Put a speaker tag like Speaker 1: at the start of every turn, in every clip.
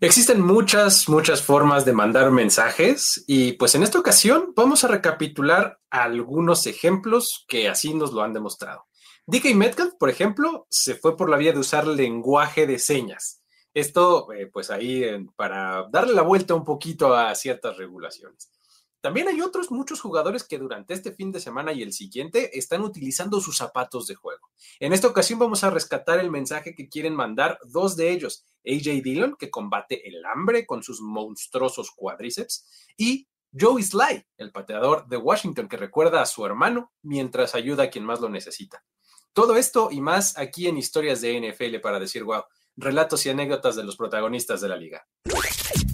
Speaker 1: Existen muchas, muchas formas de mandar mensajes y pues en esta ocasión vamos a recapitular algunos ejemplos que así nos lo han demostrado. DK Metcalf, por ejemplo, se fue por la vía de usar lenguaje de señas. Esto, eh, pues ahí para darle la vuelta un poquito a ciertas regulaciones. También hay otros muchos jugadores que durante este fin de semana y el siguiente están utilizando sus zapatos de juego. En esta ocasión vamos a rescatar el mensaje que quieren mandar dos de ellos, AJ Dillon, que combate el hambre con sus monstruosos cuádriceps, y Joey Sly, el pateador de Washington, que recuerda a su hermano mientras ayuda a quien más lo necesita. Todo esto y más aquí en Historias de NFL para decir wow, relatos y anécdotas de los protagonistas de la liga.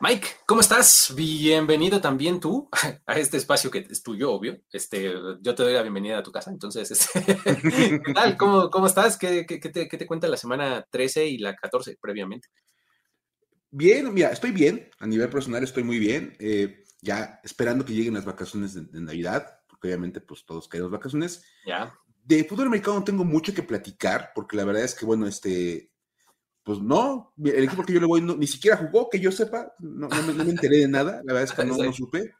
Speaker 1: Mike, ¿cómo estás? Bienvenido también tú a este espacio que es tuyo, obvio. Este, yo te doy la bienvenida a tu casa, entonces, este, ¿qué tal? ¿Cómo, estás? ¿Qué, te, cuenta la semana 13 y la 14 previamente?
Speaker 2: Bien, mira, estoy bien, a nivel personal estoy muy bien, eh, ya esperando que lleguen las vacaciones de, Navidad, porque obviamente pues todos queremos vacaciones.
Speaker 1: Ya.
Speaker 2: De fútbol americano no tengo mucho que platicar, porque la verdad es que, bueno, este, pues no, el equipo que yo le voy ni siquiera jugó, que yo sepa, no, me, enteré de nada, la verdad es que no, no supe.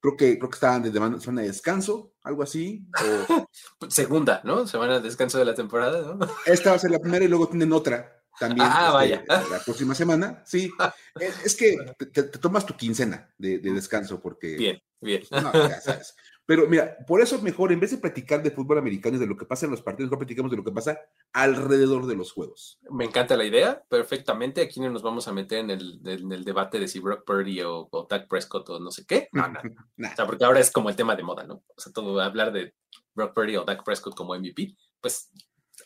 Speaker 2: Creo que, creo que estaban de semana de descanso, algo así.
Speaker 1: Segunda, ¿no? Semana de descanso de la temporada, ¿no?
Speaker 2: Esta va a ser la primera y luego tienen otra también.
Speaker 1: Ah, vaya.
Speaker 2: Este, la próxima semana, sí. Es, que te, tomas tu quincena de, descanso porque...
Speaker 1: Bien, bien.
Speaker 2: ya sabes. Pero mira, por eso mejor, en vez de platicar de fútbol americano y de lo que pasa en los partidos, mejor platicamos de lo que pasa alrededor de los juegos.
Speaker 1: Me encanta la idea, perfectamente. Aquí no nos vamos a meter en el, debate de si Brock Purdy o, o Doug Prescott o no sé qué. No, no. O sea, porque ahora es como el tema de moda, ¿no? O sea, todo hablar de Brock Purdy o Doug Prescott como MVP, pues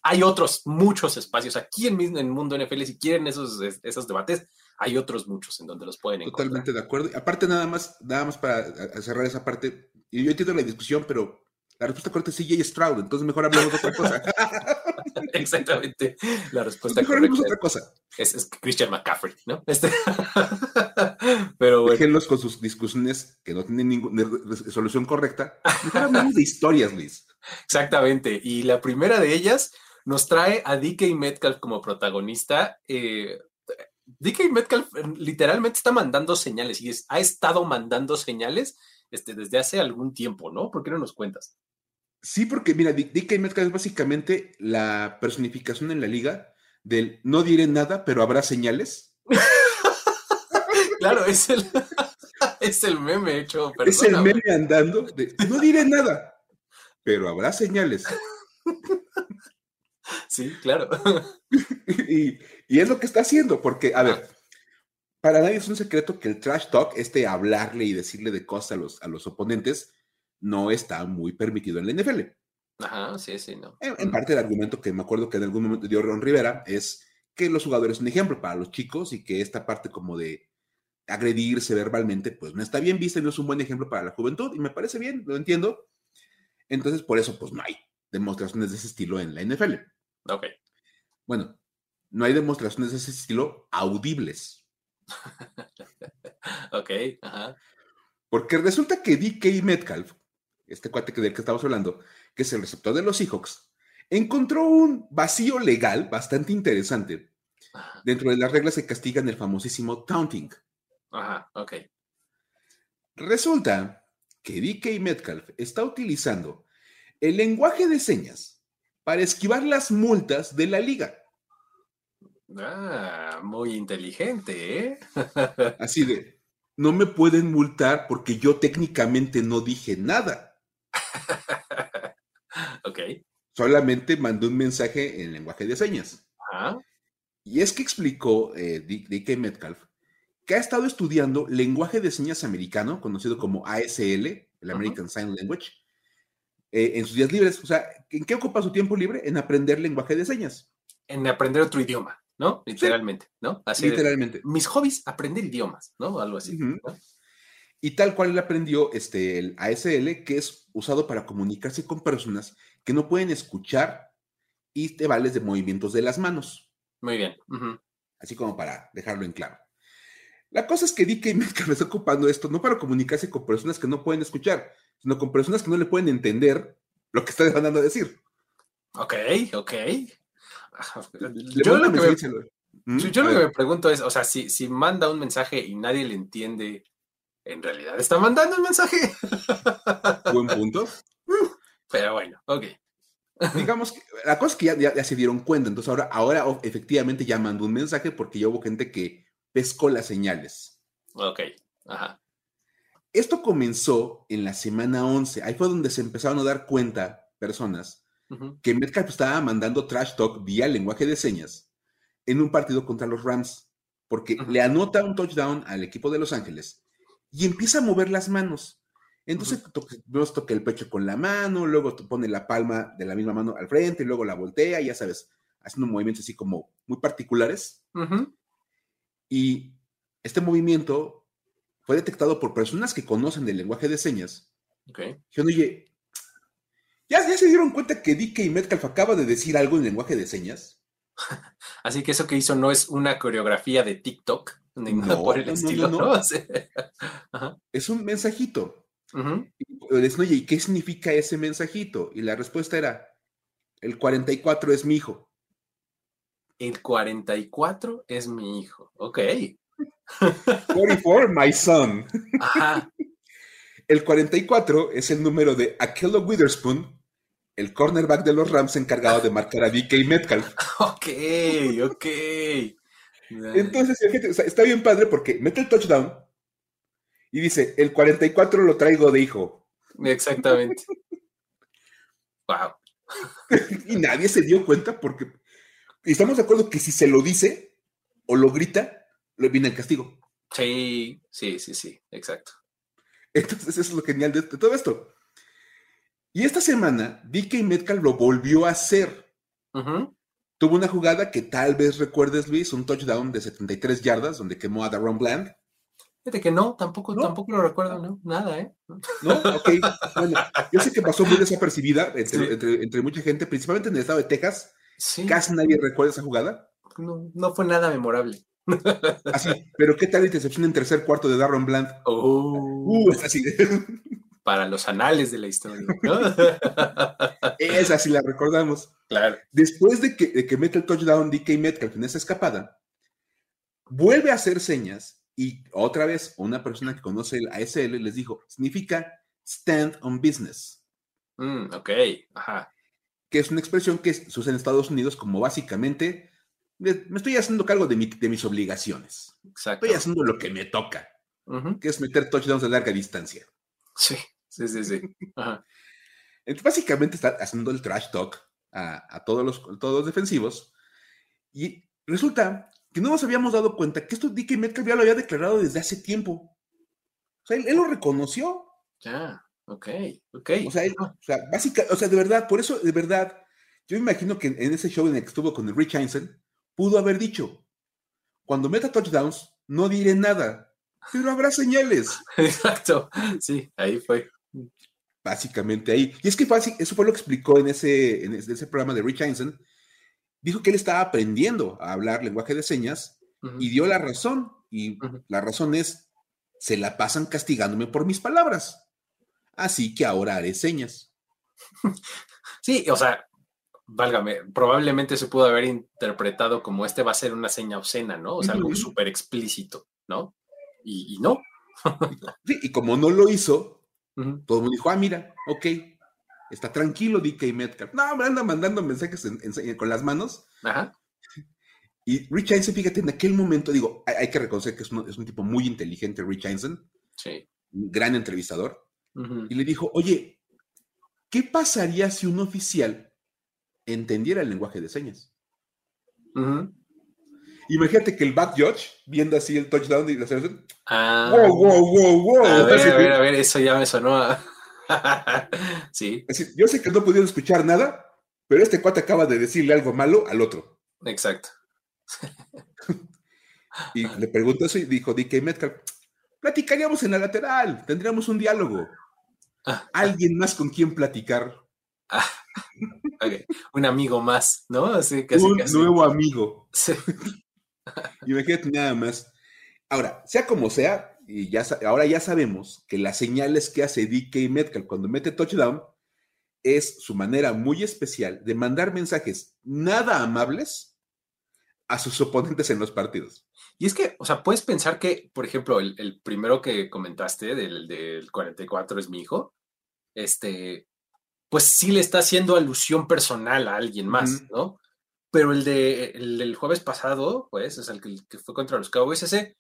Speaker 1: hay otros muchos espacios aquí en, en el mundo NFL. Si quieren esos, esos debates, hay otros muchos en donde los pueden
Speaker 2: encontrar. Totalmente de acuerdo. Aparte, nada más, nada más para cerrar esa parte, y yo entiendo la discusión, pero la respuesta correcta es CJ Stroud, entonces mejor hablemos de otra cosa.
Speaker 1: Exactamente. La respuesta
Speaker 2: mejor hablemos de otra cosa.
Speaker 1: Es, Christian McCaffrey, ¿no? Este... pero bueno.
Speaker 2: Déjenlos con sus discusiones que no tienen ninguna solución correcta. Mejor hablemos de historias, Luis.
Speaker 1: Exactamente. Y la primera de ellas nos trae a DK Metcalf como protagonista. Eh, DK Metcalf eh, literalmente está mandando señales y ha estado mandando señales este, desde hace algún tiempo, ¿no? ¿Por qué no nos cuentas?
Speaker 2: Sí, porque mira, DK Metcalf es básicamente la personificación en la liga del no diré nada, pero habrá señales.
Speaker 1: claro, es el, es el meme hecho.
Speaker 2: es el meme andando de no diré nada, pero habrá señales.
Speaker 1: Sí, claro.
Speaker 2: y, y, es lo que está haciendo, porque, a ver, para nadie es un secreto que el trash talk, este hablarle y decirle de cosas a los, a los oponentes, no está muy permitido en la NFL.
Speaker 1: Ajá, sí, sí, no.
Speaker 2: En, parte el argumento que me acuerdo que en algún momento dio Ron Rivera es que los jugadores son un ejemplo para los chicos y que esta parte como de agredirse verbalmente, pues no está bien vista y no es un buen ejemplo para la juventud y me parece bien, lo entiendo. Entonces, por eso, pues no hay demostraciones de ese estilo en la NFL.
Speaker 1: Ok.
Speaker 2: Bueno, no hay demostraciones de ese estilo audibles.
Speaker 1: ok, ajá.
Speaker 2: Porque resulta que DK Metcalf, este cuate del que estamos hablando, que es el receptor de los Seahawks, encontró un vacío legal bastante interesante dentro de las reglas que castigan el famosísimo taunting.
Speaker 1: Ajá, ok.
Speaker 2: Resulta que DK Metcalf está utilizando el lenguaje de señas para esquivar las multas de la liga.
Speaker 1: Ah, muy inteligente, ¿eh?
Speaker 2: Así de, no me pueden multar porque yo técnicamente no dije nada.
Speaker 1: ok.
Speaker 2: Solamente mandó un mensaje en lenguaje de señas. Y es que explicó eh, D.K. Metcalf que ha estado estudiando lenguaje de señas americano, conocido como ASL, el American Sign Language, eh, en sus días libres. O sea, ¿en qué ocupa su tiempo libre? En aprender lenguaje de señas.
Speaker 1: En aprender otro idioma. ¿No? Literalmente, ¿no?
Speaker 2: Así Literalmente.
Speaker 1: mis hobbies, aprender idiomas, ¿no? Algo así.
Speaker 2: Y tal cual él aprendió este, el ASL, que es usado para comunicarse con personas que no pueden escuchar y te vales de movimientos de las manos.
Speaker 1: Muy bien.
Speaker 2: Así como para dejarlo en claro. La cosa es que DK Metcalf está ocupando esto no para comunicarse con personas que no pueden escuchar, sino con personas que no le pueden entender lo que está mandando a decir.
Speaker 1: Ok, ok. Yo lo, que me, yo lo que me pregunto es, o sea, si, si manda un mensaje y nadie le entiende, ¿en realidad está mandando un mensaje?
Speaker 2: Buen punto.
Speaker 1: Pero bueno, ok.
Speaker 2: Digamos que la cosa es que ya, se dieron cuenta, entonces ahora, ahora efectivamente ya mandó un mensaje porque ya hubo gente que pescó las señales.
Speaker 1: Ok, ajá.
Speaker 2: Esto comenzó en la semana 11, ahí fue donde se empezaron a dar cuenta personas que Metcalf estaba mandando trash talk vía lenguaje de señas en un partido contra los Rams, porque le anota un touchdown al equipo de Los Ángeles y empieza a mover las manos. Entonces nos toca el pecho con la mano, luego pone la palma de la misma mano al frente, y luego la voltea, ya sabes, haciendo movimientos así como muy particulares. Y este movimiento fue detectado por personas que conocen del lenguaje de señas.
Speaker 1: Okay.
Speaker 2: oye, ¿Ya, se dieron cuenta que DK Metcalf acaba de decir algo en lenguaje de señas?
Speaker 1: Así que eso que hizo no es una coreografía de TikTok, no, por el estilo, no,
Speaker 2: Es un mensajito. y oye, ¿y qué significa ese mensajito? Y la respuesta era, el 44 es mi hijo.
Speaker 1: El 44 es mi hijo, ok.
Speaker 2: 44, my son. Ajá. El 44 es el número de Akello Witherspoon, el cornerback de los Rams encargado de marcar a DK Metcalf.
Speaker 1: Ok, ok.
Speaker 2: Entonces, está bien padre porque mete el touchdown y dice, el 44 lo traigo de hijo.
Speaker 1: Exactamente. wow.
Speaker 2: y nadie se dio cuenta porque estamos de acuerdo que si se lo dice o lo grita, le viene el castigo.
Speaker 1: Sí, sí, sí, sí, exacto.
Speaker 2: Entonces, eso es lo genial de todo esto. Y esta semana, DK Metcalf lo volvió a hacer. Tuvo una jugada que tal vez recuerdes, Luis, un touchdown de 73 yardas donde quemó a Daron Bland.
Speaker 1: Fíjate que no, tampoco, tampoco lo recuerdo, ¿no? Nada, ¿eh?
Speaker 2: No, ok. Bueno, yo sé que pasó muy desapercibida entre, mucha gente, principalmente en el estado de Texas. Casi nadie recuerda esa jugada.
Speaker 1: No, no fue nada memorable.
Speaker 2: Así, pero ¿qué tal la intercepción en tercer cuarto de Darren Bland?
Speaker 1: Oh.
Speaker 2: Uh, es así
Speaker 1: para los anales de la historia.
Speaker 2: Esa sí la recordamos.
Speaker 1: Claro.
Speaker 2: Después de que, que mete el touchdown DK Metcalf en esa escapada, vuelve a hacer señas y otra vez una persona que conoce el ASL les dijo, significa stand on business.
Speaker 1: Mm, ok, ajá.
Speaker 2: Que es una expresión que se usa en Estados Unidos como básicamente, me, estoy haciendo cargo de, mis obligaciones.
Speaker 1: Exacto.
Speaker 2: Estoy haciendo lo que me toca, que es meter touchdowns de larga distancia.
Speaker 1: Sí. Sí, sí, sí.
Speaker 2: Entonces, básicamente está haciendo el trash talk a, todos, los, todos defensivos. Y resulta que no nos habíamos dado cuenta que esto DK Metcalf ya lo había declarado desde hace tiempo. O sea, él, lo reconoció.
Speaker 1: Ya, ok, ok.
Speaker 2: O sea, o sea, o sea, de verdad, por eso, de verdad, yo me imagino que en ese show en el que estuvo con el Rich Hansen, pudo haber dicho, cuando meta touchdowns, no diré nada, pero habrá señales.
Speaker 1: Exacto, sí, ahí fue.
Speaker 2: Básicamente ahí. Y es que fue eso fue lo que explicó en ese, en ese programa de Rich Hansen. Dijo que él estaba aprendiendo a hablar lenguaje de señas y dio la razón. Y la razón es, se la pasan castigándome por mis palabras. Así que ahora haré señas.
Speaker 1: Sí, o sea, válgame, probablemente se pudo haber interpretado como este va a ser una seña obscena, ¿no? O sea, algo súper explícito, ¿no? Y, y no.
Speaker 2: sí, y como no lo hizo, todo el mundo dijo, ah, mira, ok, está tranquilo DK Metcalf. No, me anda mandando mensajes con las manos.
Speaker 1: Ajá.
Speaker 2: Y Rich Hansen, fíjate, en aquel momento, digo, hay, que reconocer que es un, tipo muy inteligente, Rich Hansen.
Speaker 1: Sí.
Speaker 2: Un gran entrevistador. Y le dijo, oye, ¿qué pasaría si un oficial entendiera el lenguaje de señas? Imagínate que el back judge, viendo así el touchdown y la selección.
Speaker 1: Ah.
Speaker 2: Wow, wow, wow, wow.
Speaker 1: A ver, a ver, a ver, eso ya me sonó sí.
Speaker 2: yo sé que no pudieron escuchar nada, pero este cuate acaba de decirle algo malo al otro.
Speaker 1: Exacto.
Speaker 2: y le preguntó eso y dijo DK Metcalf, platicaríamos en la lateral, tendríamos un diálogo. Ah. Alguien más con quien platicar.
Speaker 1: Un amigo más, ¿no? Así,
Speaker 2: Un nuevo amigo. Sí. Imagínate nada más. Ahora, sea como sea, y ya, ahora ya sabemos que las señales que hace DK Metcalf cuando mete touchdown es su manera muy especial de mandar mensajes nada amables a sus oponentes en los partidos.
Speaker 1: Y es que, o sea, puedes pensar que, por ejemplo, el, primero que comentaste del, del, 44 es mi hijo, este, pues sí le está haciendo alusión personal a alguien más, ¿no? Pero el, de, el del jueves pasado, pues, es el que, que, fue contra los Cowboys, ese,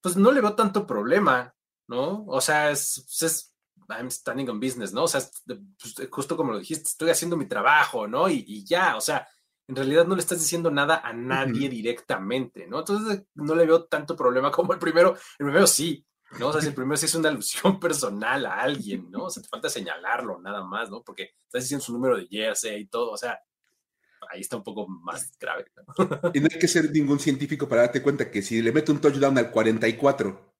Speaker 1: pues no le veo tanto problema, ¿no? O sea, es, es I'm standing on business, ¿no? O sea, pues, justo como lo dijiste, estoy haciendo mi trabajo, ¿no? Y, y ya, o sea, en realidad no le estás diciendo nada a nadie directamente, ¿no? Entonces no le veo tanto problema como el primero. El primero sí, ¿no? O sea, si el primero sí es una alusión personal a alguien, ¿no? O sea, te falta señalarlo nada más, ¿no? Porque estás diciendo su número de jersey y todo, o sea, ahí está un poco más grave.
Speaker 2: ¿no? Y no hay que ser ningún científico para darte cuenta que si le meto un touchdown al 44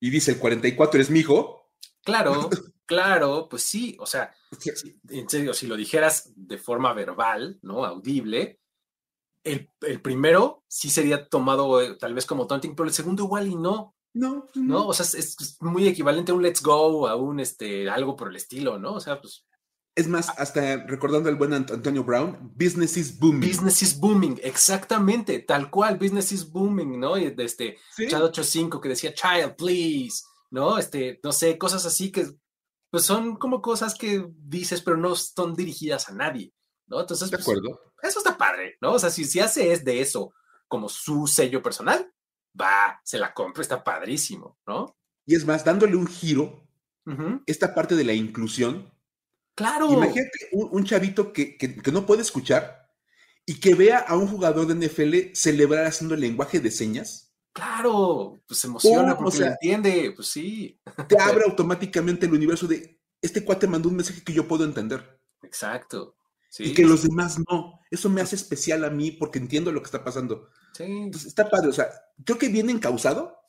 Speaker 2: y dice el 44 es mi hijo.
Speaker 1: Claro, Claro, pues sí, o sea, en serio, si lo dijeras de forma verbal, ¿no? Audible, el, primero sí sería tomado eh, tal vez como taunting, pero el segundo igual y no.
Speaker 2: No,
Speaker 1: pues no. O sea, es, muy equivalente a un let's go, a un este, algo por el estilo, ¿no? O sea, pues.
Speaker 2: Es más, hasta recordando al buen Antonio Brown, business is booming.
Speaker 1: Business is booming, exactamente, tal cual, business is booming, ¿no? Y este Chad 85 que decía, child, please, ¿no? Este, no sé, cosas así que pues son como cosas que dices, pero no son dirigidas a nadie, ¿no? Entonces,
Speaker 2: de
Speaker 1: pues,
Speaker 2: acuerdo.
Speaker 1: eso está padre, ¿no? O sea, si, si hace es de eso como su sello personal, va, se la compra, está padrísimo, ¿no?
Speaker 2: Y es más, dándole un giro, esta parte de la inclusión.
Speaker 1: Claro.
Speaker 2: Imagínate un, chavito que, que, no puede escuchar y que vea a un jugador de NFL celebrar haciendo el lenguaje de señas
Speaker 1: Claro, pues se emociona porque se entiende, pues sí.
Speaker 2: Te abre automáticamente el universo de este cuate mandó un mensaje que yo puedo entender.
Speaker 1: Exacto.
Speaker 2: y que los demás no. Eso me hace especial a mí porque entiendo lo que está pasando.
Speaker 1: Sí.
Speaker 2: Entonces, está padre. O sea, creo que viene encausado.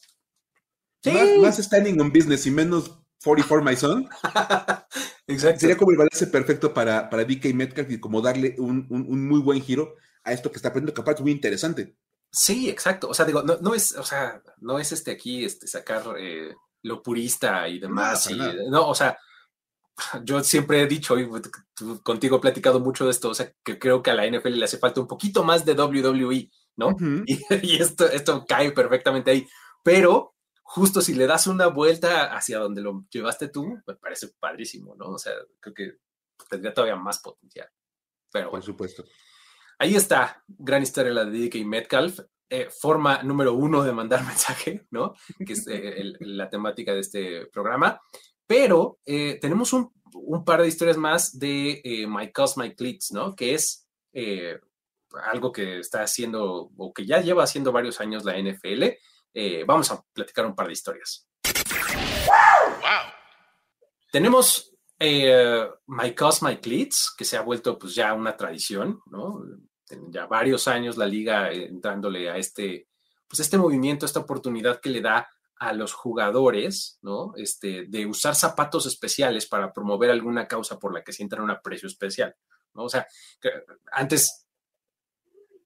Speaker 2: Sí. Más, standing on business y menos 44 my son.
Speaker 1: Exacto.
Speaker 2: Sería como el balance perfecto para, para DK Metcalf y como darle un, muy buen giro a esto que está aprendiendo, que aparte es muy interesante.
Speaker 1: Sí, exacto. O sea, digo, no, es, o sea, no es este aquí, este, sacar eh, lo purista y demás. No, o sea, yo siempre he dicho, y contigo he platicado mucho de esto, o sea, que creo que a la NFL le hace falta un poquito más de WWE, ¿no? y, esto, esto cae perfectamente ahí. Pero justo si le das una vuelta hacia donde lo llevaste tú, me parece padrísimo, ¿no? O sea, creo que tendría todavía más potencial. Pero
Speaker 2: Por supuesto.
Speaker 1: Ahí está, gran historia la de DK Metcalf. Eh, forma número uno de mandar mensaje, ¿no? Que es eh, la temática de este programa. Pero eh, tenemos un, par de historias más de My Cos, My Cleats, ¿no? Que es algo que está haciendo o que ya lleva haciendo varios años la NFL. Vamos a platicar un par de historias. Wow. Tenemos My Cos, My Cleats, que se ha vuelto pues ya una tradición, ¿no? ya varios años la liga entrándole a este, pues este movimiento, esta oportunidad que le da a los jugadores, ¿no? Este, de usar zapatos especiales para promover alguna causa por la que sientan un aprecio especial, ¿no? O sea, antes,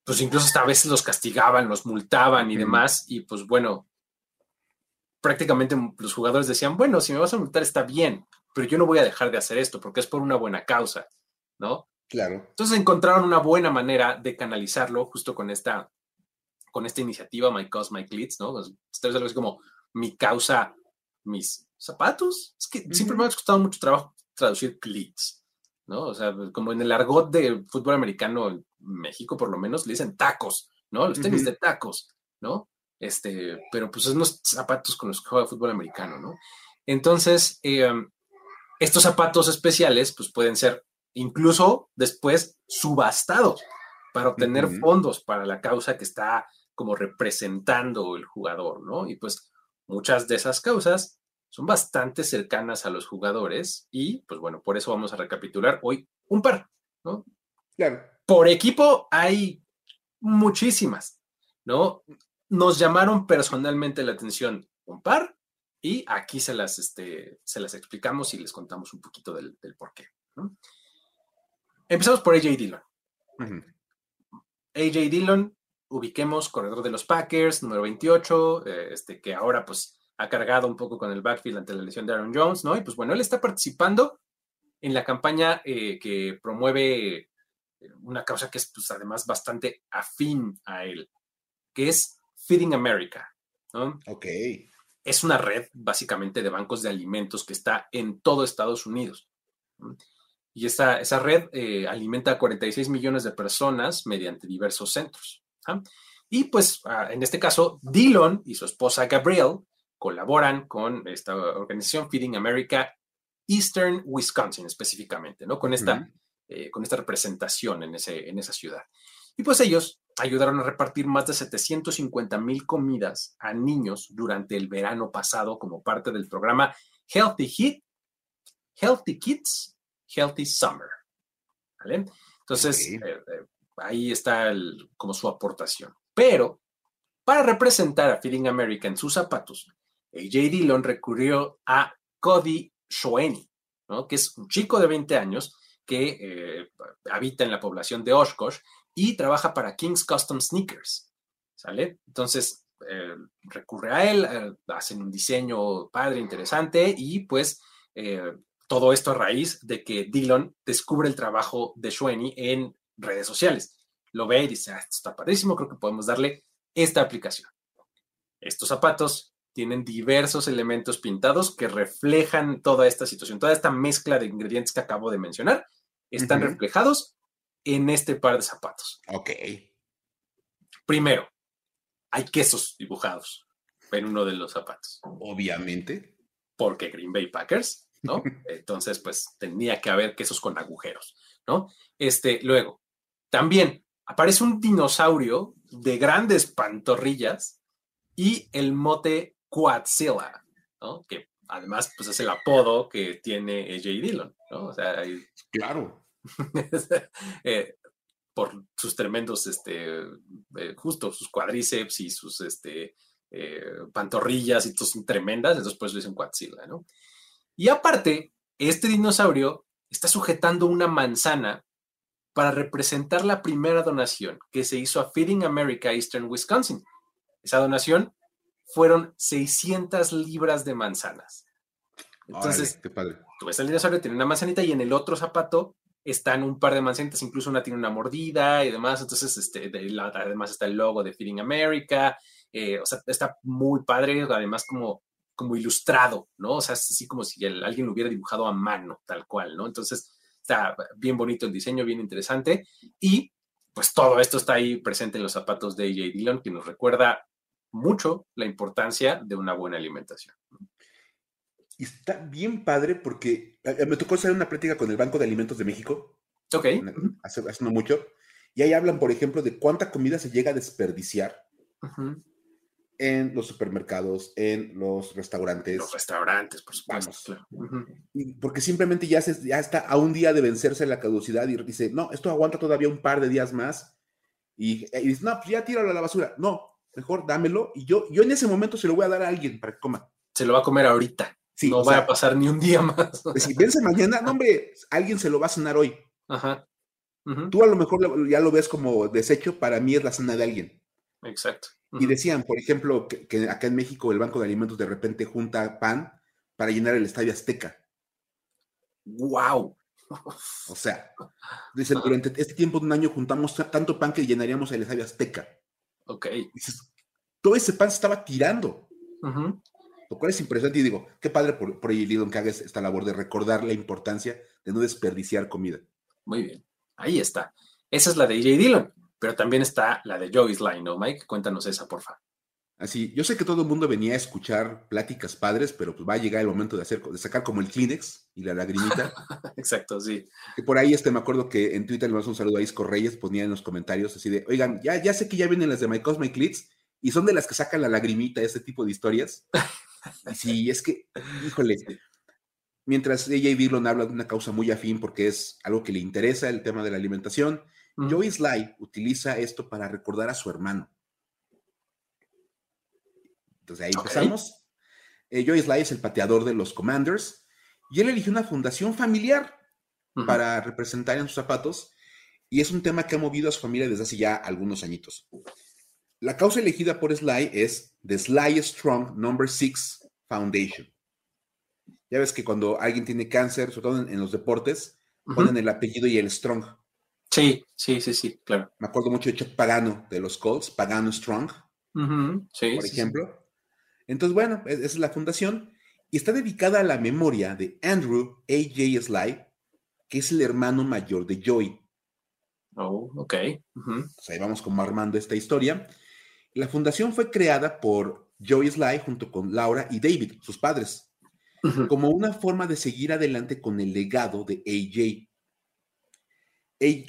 Speaker 1: pues incluso hasta a veces los castigaban, los multaban y demás, y pues bueno, prácticamente los jugadores decían, bueno, si me vas a multar está bien, pero yo no voy a dejar de hacer esto porque es por una buena causa, ¿no?
Speaker 2: Claro.
Speaker 1: Entonces encontraron una buena manera de canalizarlo justo con esta, con esta iniciativa My Cause, My Cleats, ¿no? Pues, algo así como mi causa, mis zapatos. Es que siempre me ha costado mucho trabajo traducir cleats, ¿no? O sea, como en el argot de fútbol americano México, por lo menos, le dicen tacos, ¿no? Los tenis de tacos, ¿no? Este, pero pues son los zapatos con los que juega fútbol americano, ¿no? Entonces, eh, estos zapatos especiales, pues pueden ser incluso después subastado para obtener fondos para la causa que está como representando el jugador, ¿no? Y pues muchas de esas causas son bastante cercanas a los jugadores y pues bueno, por eso vamos a recapitular hoy un par, ¿no?
Speaker 2: Claro.
Speaker 1: Por equipo hay muchísimas, ¿no? Nos llamaron personalmente la atención un par y aquí se las, este, se las explicamos y les contamos un poquito del, del por qué, ¿no? Empezamos por AJ Dillon. AJ Dillon, ubiquemos, corredor de los Packers, número 28, eh, este, que ahora pues ha cargado un poco con el backfield ante la lesión de Aaron Jones, ¿no? Y pues bueno, él está participando en la campaña eh, que promueve una causa que es pues además bastante afín a él, que es Feeding America, ¿no?
Speaker 2: Ok.
Speaker 1: Es una red básicamente de bancos de alimentos que está en todo Estados Unidos. Y esa, esa red eh, alimenta a 46 millones de personas mediante diversos centros. ¿ah? Y pues en este caso, Dillon y su esposa Gabrielle colaboran con esta organización Feeding America Eastern Wisconsin específicamente, ¿no? Con esta, eh, con esta representación en, ese, en esa ciudad. Y pues ellos ayudaron a repartir más de 750 mil comidas a niños durante el verano pasado como parte del programa Healthy Heat, Healthy Kids, Healthy Summer. ¿Vale? Entonces, eh, eh, ahí está como su aportación. Pero para representar a Feeding America en sus zapatos, AJ Dillon recurrió a Cody Shoeni, ¿no? que es un chico de 20 años que eh, habita en la población de Oshkosh y trabaja para King's Custom Sneakers. ¿Sale? Entonces, eh, recurre a él, eh, hacen un diseño padre, interesante y pues todo esto a raíz de que Dillon descubre el trabajo de Shoeni en redes sociales. Lo ve y dice, ah, esto está padrísimo, creo que podemos darle esta aplicación. Estos zapatos tienen diversos elementos pintados que reflejan toda esta situación, toda esta mezcla de ingredientes que acabo de mencionar, están reflejados en este par de zapatos.
Speaker 2: Ok.
Speaker 1: Primero, hay quesos dibujados en uno de los zapatos.
Speaker 2: Obviamente.
Speaker 1: Porque Green Bay Packers, ¿no? Entonces, pues tenía que haber quesos con agujeros, ¿no? Este, luego, también aparece un dinosaurio de grandes pantorrillas y el mote Quadzilla, ¿no? Que además pues es el apodo que tiene AJ Dillon, ¿no? O sea,
Speaker 2: claro.
Speaker 1: Eh, por sus tremendos, este, eh, justo sus cuádriceps y sus, este, eh, pantorrillas y son tremendas, entonces pues lo dicen Quadzilla, ¿no? Y aparte, este dinosaurio está sujetando una manzana para representar la primera donación que se hizo a Feeding America Eastern Wisconsin. Esa donación fueron 600 libras de manzanas. Entonces,
Speaker 2: qué padre.
Speaker 1: tú ves el dinosaurio, tiene una manzanita y en el otro zapato están un par de manzanitas, incluso una tiene una mordida y demás. Entonces, este, además está el logo de Feeding America. Eh, o sea, está muy padre, además como, como ilustrado, ¿no? O sea, es así como si alguien lo hubiera dibujado a mano, tal cual, ¿no? Entonces, está bien bonito el diseño, bien interesante. Y pues todo esto está ahí presente en los zapatos de AJ Dillon, que nos recuerda mucho la importancia de una buena alimentación.
Speaker 2: Y está bien padre porque eh, eh, me tocó hacer una plática con el Banco de Alimentos de México.
Speaker 1: Ok.
Speaker 2: Hace, no mucho. Y ahí hablan, por ejemplo, de cuánta comida se llega a desperdiciar en los supermercados, en los restaurantes.
Speaker 1: Los restaurantes, por supuesto.
Speaker 2: porque simplemente ya, se, ya está a un día de vencerse la caducidad y dice, no, esto aguanta todavía un par de días más. Y, y dice, no, pues ya tíralo a la basura. No, mejor dámelo y yo, yo en ese momento se lo voy a dar a alguien para que coma.
Speaker 1: Se lo va a comer ahorita. no va a pasar ni un día más.
Speaker 2: Pues si vence mañana, no, hombre, alguien se lo va a cenar hoy.
Speaker 1: Ajá.
Speaker 2: Tú a lo mejor ya lo ves como desecho, para mí es la cena de alguien.
Speaker 1: Exacto.
Speaker 2: Y decían, por ejemplo, que, acá en México el Banco de Alimentos de repente junta pan para llenar el Estadio Azteca.
Speaker 1: ¡Wow!
Speaker 2: O sea, dicen, durante este tiempo de un año juntamos tanto pan que llenaríamos el Estadio Azteca.
Speaker 1: Ok.
Speaker 2: todo ese pan se estaba tirando. Lo cual es impresionante y digo, qué padre por, por Dillon que hagas esta labor de recordar la importancia de no desperdiciar comida.
Speaker 1: Muy bien, ahí está. Esa es la de AJ Dillon, pero también está la de Joey Sly, ¿no, Mike? Cuéntanos esa, porfa.
Speaker 2: Así, yo sé que todo el mundo venía a escuchar pláticas padres, pero pues va a llegar el momento de hacer, de sacar como el Kleenex y la lagrimita.
Speaker 1: Exacto, sí.
Speaker 2: Que por ahí este me acuerdo que en Twitter le mandamos un saludo a Isco Reyes, ponía en los comentarios así de, oigan, ya, ya sé que ya vienen las de My Cosmic Leads y son de las que sacan la lagrimita, ese tipo de historias. sí, es que, híjole, mientras ella y Dillon hablan de una causa muy afín porque es algo que le interesa el tema de la alimentación, Joey Sly utiliza esto para recordar a su hermano entonces ahí empezamos. Eh, Joey Sly es el pateador de los Commanders y él eligió una fundación familiar para representar en sus zapatos y es un tema que ha movido a su familia desde hace ya algunos añitos. La causa elegida por Sly es The Sly Strong Number 6 Foundation. Ya ves que cuando alguien tiene cáncer, sobre todo en, los deportes, ponen el apellido y el Strong.
Speaker 1: Sí, sí, sí, sí, claro.
Speaker 2: Me acuerdo mucho de Chuck Pagano de los Colts, Pagano Strong,
Speaker 1: sí,
Speaker 2: por ejemplo. Entonces, bueno, e, esa es la fundación y está dedicada a la memoria de Andrew A.J. Sly, que es el hermano mayor de Joey.
Speaker 1: Oh, ok.
Speaker 2: ahí vamos como armando esta historia. La fundación fue creada por Joey Sly junto con Laura y David, sus padres, como una forma de seguir adelante con el legado de AJ.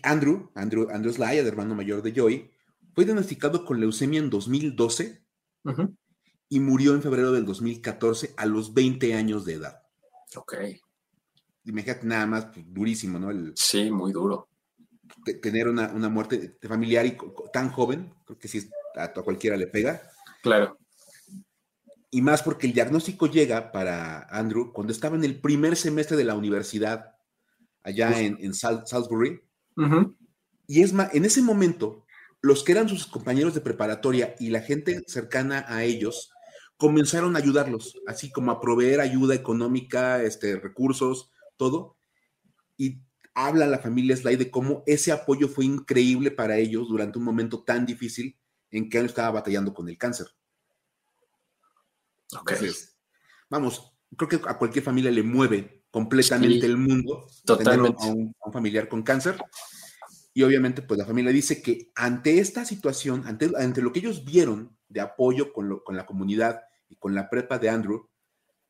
Speaker 2: Andrew, Andrew, Andrew Sly, el hermano mayor de Joey, fue diagnosticado con leucemia en 2012 y murió en febrero del 2014 a los 20 años de edad.
Speaker 1: Ok.
Speaker 2: Imagínate nada más pues, durísimo, ¿no?
Speaker 1: sí, muy duro.
Speaker 2: tener una, muerte familiar y tan joven, creo que sí a, cualquiera le pega.
Speaker 1: Claro.
Speaker 2: Y más porque el diagnóstico llega para Andrew cuando estaba en el primer semestre de la universidad allá en, Salisbury. Y es más, en ese momento, los que eran sus compañeros de preparatoria y la gente cercana a ellos comenzaron a ayudarlos, así como a proveer ayuda económica, este, recursos, todo. Y habla la familia Sly de cómo ese apoyo fue increíble para ellos durante un momento tan difícil en que él estaba batallando con el cáncer. Entonces, vamos, creo que a cualquier familia le mueve completamente el mundo
Speaker 1: totalmente.
Speaker 2: a un, familiar con cáncer. Y obviamente, pues la familia dice que ante esta situación, ante, ante lo que ellos vieron de apoyo con, con la comunidad y con la prepa de Andrew,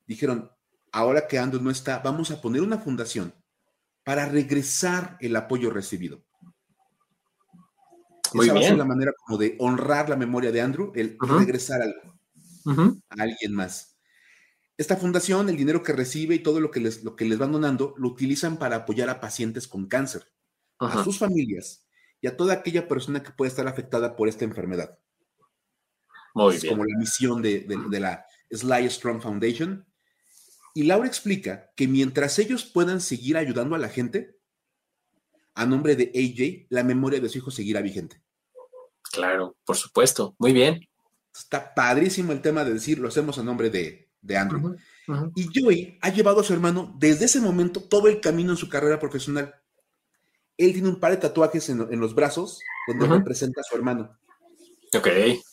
Speaker 2: dijeron, ahora que Andrew no está, vamos a poner una fundación para regresar el apoyo recibido.
Speaker 1: Muy Esa bien.
Speaker 2: la manera como de honrar la memoria de Andrew, el regresar algo a alguien más. Esta fundación, el dinero que recibe y todo lo que les, lo que les van donando, lo utilizan para apoyar a pacientes con cáncer, a sus familias y a toda aquella persona que puede estar afectada por esta enfermedad.
Speaker 1: Muy
Speaker 2: es
Speaker 1: bien.
Speaker 2: Como la misión de, de la Sly Strong Foundation. Y Laura explica que mientras ellos puedan seguir ayudando a la gente, a nombre de AJ, la memoria de su hijo seguirá vigente.
Speaker 1: Claro, por supuesto. Muy bien.
Speaker 2: Está padrísimo el tema de decir, lo hacemos a nombre de, Andrew. Y Joey ha llevado a su hermano desde ese momento todo el camino en su carrera profesional. Él tiene un par de tatuajes en, los brazos donde representa a su hermano.
Speaker 1: Ok.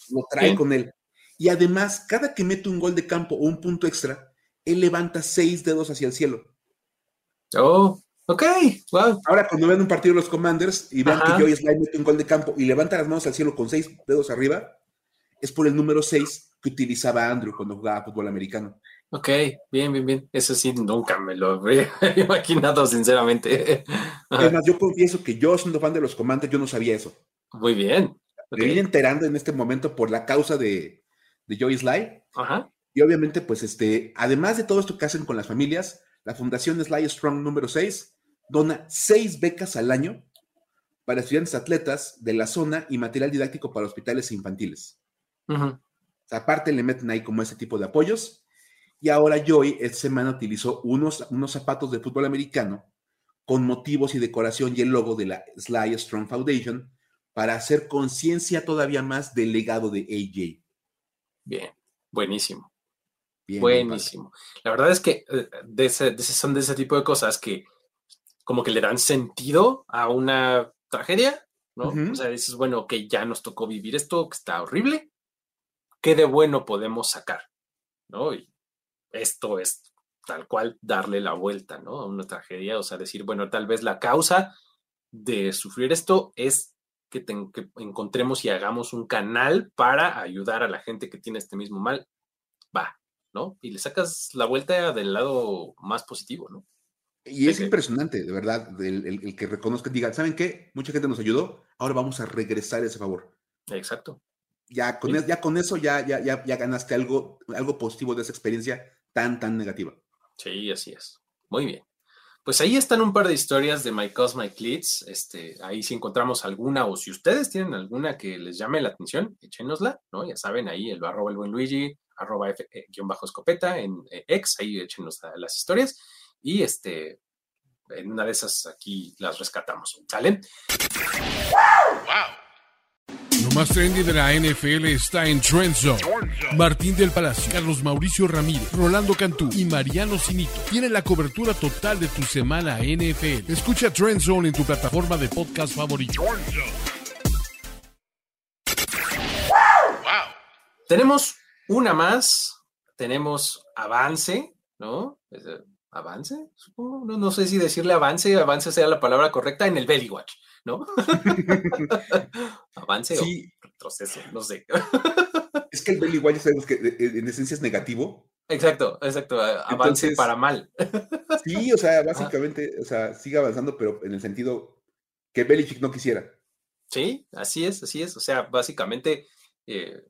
Speaker 2: Lo trae con él. Y además, cada que mete un gol de campo o un punto extra, él levanta seis dedos hacia el cielo.
Speaker 1: Oh, Ok, wow.
Speaker 2: Ahora, cuando ven un partido de los Commanders y ven que Joey Sly mete un gol de campo y levanta las manos al cielo con seis dedos arriba, es por el número seis que utilizaba Andrew cuando jugaba fútbol americano.
Speaker 1: Ok, bien, bien, bien. Eso sí, nunca me lo habría imaginado, sinceramente.
Speaker 2: Además, yo confieso que yo, siendo fan de los Commanders, yo no sabía eso.
Speaker 1: Muy bien.
Speaker 2: Me vine enterando en este momento por la causa de, de Joey Sly.
Speaker 1: Ajá.
Speaker 2: Y obviamente, pues, este, además de todo esto que hacen con las familias, la Fundación Sly Strong número 6 dona seis becas al año para estudiantes atletas de la zona y material didáctico para hospitales infantiles. aparte le meten ahí como ese tipo de apoyos. Y ahora Joy esta semana utilizó unos, unos zapatos de fútbol americano con motivos y decoración y el logo de la Sly Strong Foundation para hacer conciencia todavía más del legado de AJ.
Speaker 1: Bien, buenísimo. Buenísimo. La verdad es que eh, de son de ese tipo de cosas que como que le dan sentido a una tragedia, ¿no? O sea, dices, bueno, que ya nos tocó vivir esto, que está horrible, ¿qué de bueno podemos sacar? ¿No? Y esto es tal cual darle la vuelta, ¿no? A una tragedia, o sea, decir, bueno, tal vez la causa de sufrir esto es que, que encontremos y hagamos un canal para ayudar a la gente que tiene este mismo mal. Va, ¿no? Y le sacas la vuelta del lado más positivo, ¿no?
Speaker 2: Y es impresionante, de verdad, el, que reconozca, diga, ¿saben qué? Mucha gente nos ayudó, ahora vamos a regresar ese favor.
Speaker 1: Exacto.
Speaker 2: Ya con, ya con eso ya, ya, ya, ya ganaste algo, algo positivo de esa experiencia tan, tan negativa.
Speaker 1: Sí, así es. Muy bien. Pues ahí están un par de historias de My Cosmic Leads. Este, ahí si encontramos alguna, o si ustedes tienen alguna que les llame la atención, échenosla, ¿no? Ya saben, ahí el arroba el buen Luigi, arroba F, eh, guion bajo escopeta en X, ahí échenos las historias. Y este, en una de esas aquí las rescatamos. ¿Sale?
Speaker 3: Lo más trendy de la NFL está en Trend Zone. Martín del Palacio, Carlos Mauricio Ramírez, Rolando Cantú y Mariano Cinito tienen la cobertura total de tu semana NFL. Escucha Trend Zone en tu plataforma de podcast favorito.
Speaker 1: Tenemos una más, tenemos avance, ¿no? ¿Avance? Supongo, no, sé si decirle avance, avance sea la palabra correcta en el Belly Watch. ¿No? Avance o retroceso, no sé.
Speaker 2: es que el belly ya sabemos que en esencia es negativo.
Speaker 1: Exacto, exacto. Avance para mal.
Speaker 2: sí, o sea, básicamente, o sea, sigue avanzando, pero en el sentido que Belichick no quisiera.
Speaker 1: Sí, así es, así es. O sea, básicamente, eh,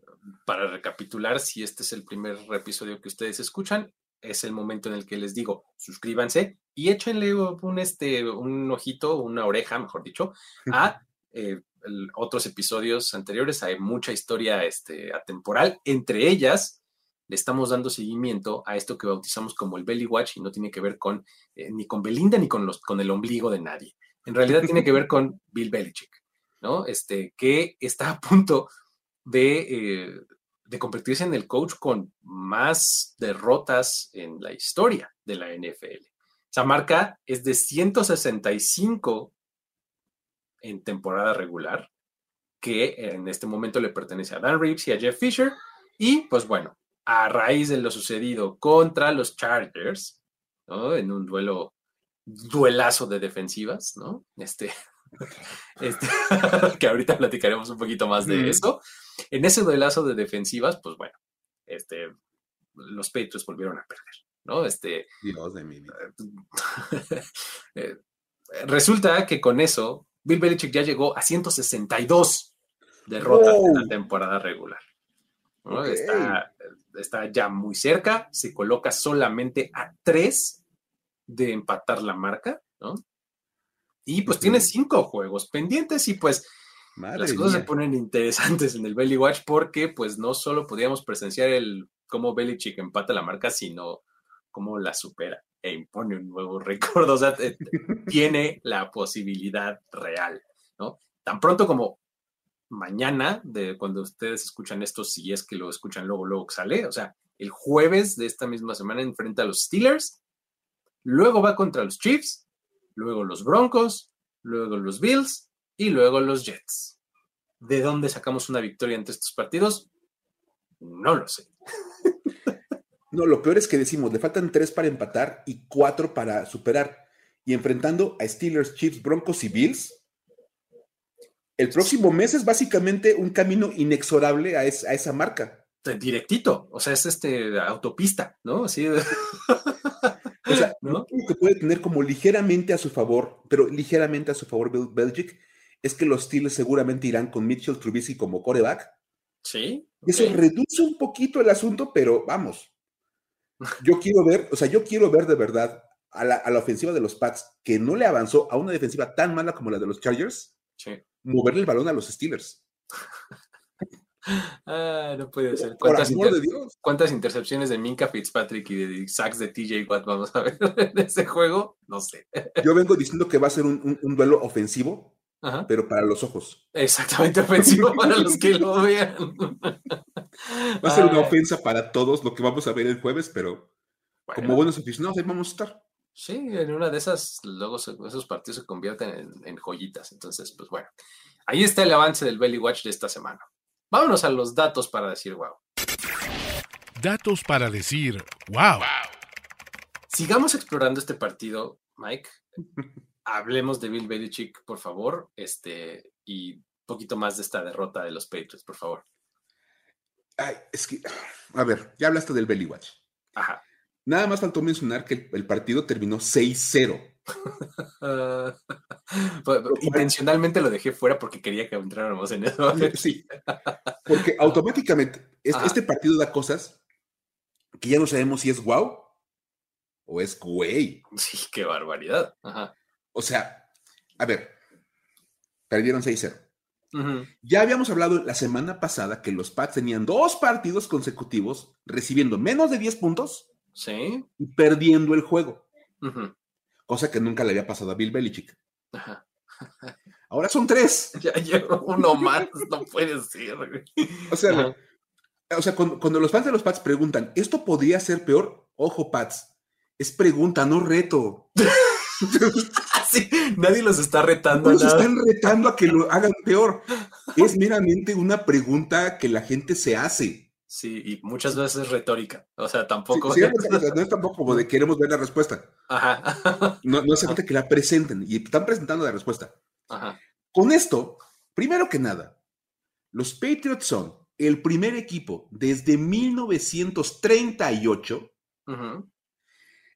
Speaker 1: para recapitular, si este es el primer episodio que ustedes escuchan, es el momento en el que les digo, suscríbanse y échenle un, este, un ojito, una oreja, mejor dicho, a eh, otros episodios anteriores. Hay mucha historia este, atemporal. Entre ellas, le estamos dando seguimiento a esto que bautizamos como el Belly Watch y no tiene que ver con eh, ni con Belinda ni con, los, con el ombligo de nadie. En realidad tiene que ver con Bill Belichick, ¿no? Este, que está a punto de, eh, de convertirse en el coach con más derrotas en la historia de la NFL. Esa marca es de 165 en temporada regular, que en este momento le pertenece a Dan Reeves y a Jeff Fisher. Y pues bueno, a raíz de lo sucedido contra los Chargers, ¿no? En un duelo, duelazo de defensivas, ¿no? Este, este que ahorita platicaremos un poquito más de eso. En ese duelazo de defensivas, pues bueno, este, los Patriots volvieron a perder, ¿no? Este,
Speaker 2: Dios de mí.
Speaker 1: Eh, resulta que con eso, Bill Belichick ya llegó a 162 derrotas en la temporada regular. Está, está, ya muy cerca, se coloca solamente a tres de empatar la marca, ¿no? Y pues tiene cinco juegos pendientes y pues las cosas se ponen interesantes en el Belly Watch porque pues no solo podíamos presenciar el cómo Belichick empata la marca, sino cómo la supera e impone un nuevo récord. O sea, tiene la posibilidad real, ¿no? Tan pronto como mañana, de cuando ustedes escuchan esto, si es que lo escuchan luego, luego sale, o sea, el jueves de esta misma semana enfrenta a los Steelers, luego va contra los Chiefs, luego los Broncos, luego los Bills y luego los Jets. ¿De dónde sacamos una victoria entre estos partidos? No lo sé.
Speaker 2: No, lo peor es que decimos, le faltan tres para empatar y cuatro para superar. Y enfrentando a Steelers, Chiefs, Broncos y Bills, el próximo mes es básicamente un camino inexorable a, esa marca.
Speaker 1: Directito, o sea, es este autopista, ¿no? Así. o
Speaker 2: sea, ¿no? que puede tener como ligeramente a su favor, pero ligeramente a su favor Belgic, es que los Steelers seguramente irán con Mitchell Trubisky como coreback.
Speaker 1: Sí.
Speaker 2: Eso reduce un poquito el asunto, pero vamos. Yo quiero ver, o sea, yo quiero ver de verdad a la, ofensiva de los Pats que no le avanzó a una defensiva tan mala como la de los Chargers, moverle el balón a los Steelers.
Speaker 1: ah, no puede ser. ¿Cuántas, de Dios. ¿Cuántas intercepciones de Minka Fitzpatrick y de sacks de TJ Watt vamos a ver en ese juego? No sé.
Speaker 2: Yo vengo diciendo que va a ser un duelo ofensivo, pero para los ojos.
Speaker 1: Exactamente ofensivo para los que lo vean.
Speaker 2: Va a ser una ofensa para todos lo que vamos a ver el jueves, pero como buenos aficionados ahí vamos a estar.
Speaker 1: Sí, en una de esas, luego esos partidos se convierten en, joyitas. Entonces, pues bueno, ahí está el avance del Belly Watch de esta semana. Vámonos a los datos para decir wow.
Speaker 3: Datos para decir wow.
Speaker 1: Sigamos explorando este partido, Mike. hablemos de Bill Belichick, por favor, este, y un poquito más de esta derrota de los Patriots, por favor.
Speaker 2: Ay, es que, a ver, ya hablaste del Belly Watch.
Speaker 1: Ajá.
Speaker 2: Nada más faltó mencionar que el, partido terminó 6-0.
Speaker 1: intencionalmente lo dejé fuera porque quería que entráramos en eso.
Speaker 2: sí, porque automáticamente este, partido da cosas que ya no sabemos si es wow o es güey.
Speaker 1: Sí, qué barbaridad. Ajá.
Speaker 2: O sea, a ver, perdieron 6-0. Ya habíamos hablado la semana pasada que los Pats tenían dos partidos consecutivos recibiendo menos de 10 puntos
Speaker 1: ¿Sí?
Speaker 2: y perdiendo el juego. cosa que nunca le había pasado a Bill Belichick. Ahora son tres.
Speaker 1: Ya llevo uno más, no puede ser.
Speaker 2: O sea, o sea cuando, los fans de los Pats preguntan, ¿esto podría ser peor? Ojo, Pats, es pregunta, no reto.
Speaker 1: sí, nadie los está retando.
Speaker 2: No los están retando a que lo hagan peor. Es meramente una pregunta que la gente se hace.
Speaker 1: Sí, y muchas veces retórica. O sea, tampoco.
Speaker 2: no es tampoco como de queremos ver la respuesta. Ajá. No, no hace falta que la presenten. Y están presentando la respuesta. Ajá. Con esto, primero que nada, los Patriots son el primer equipo desde 1938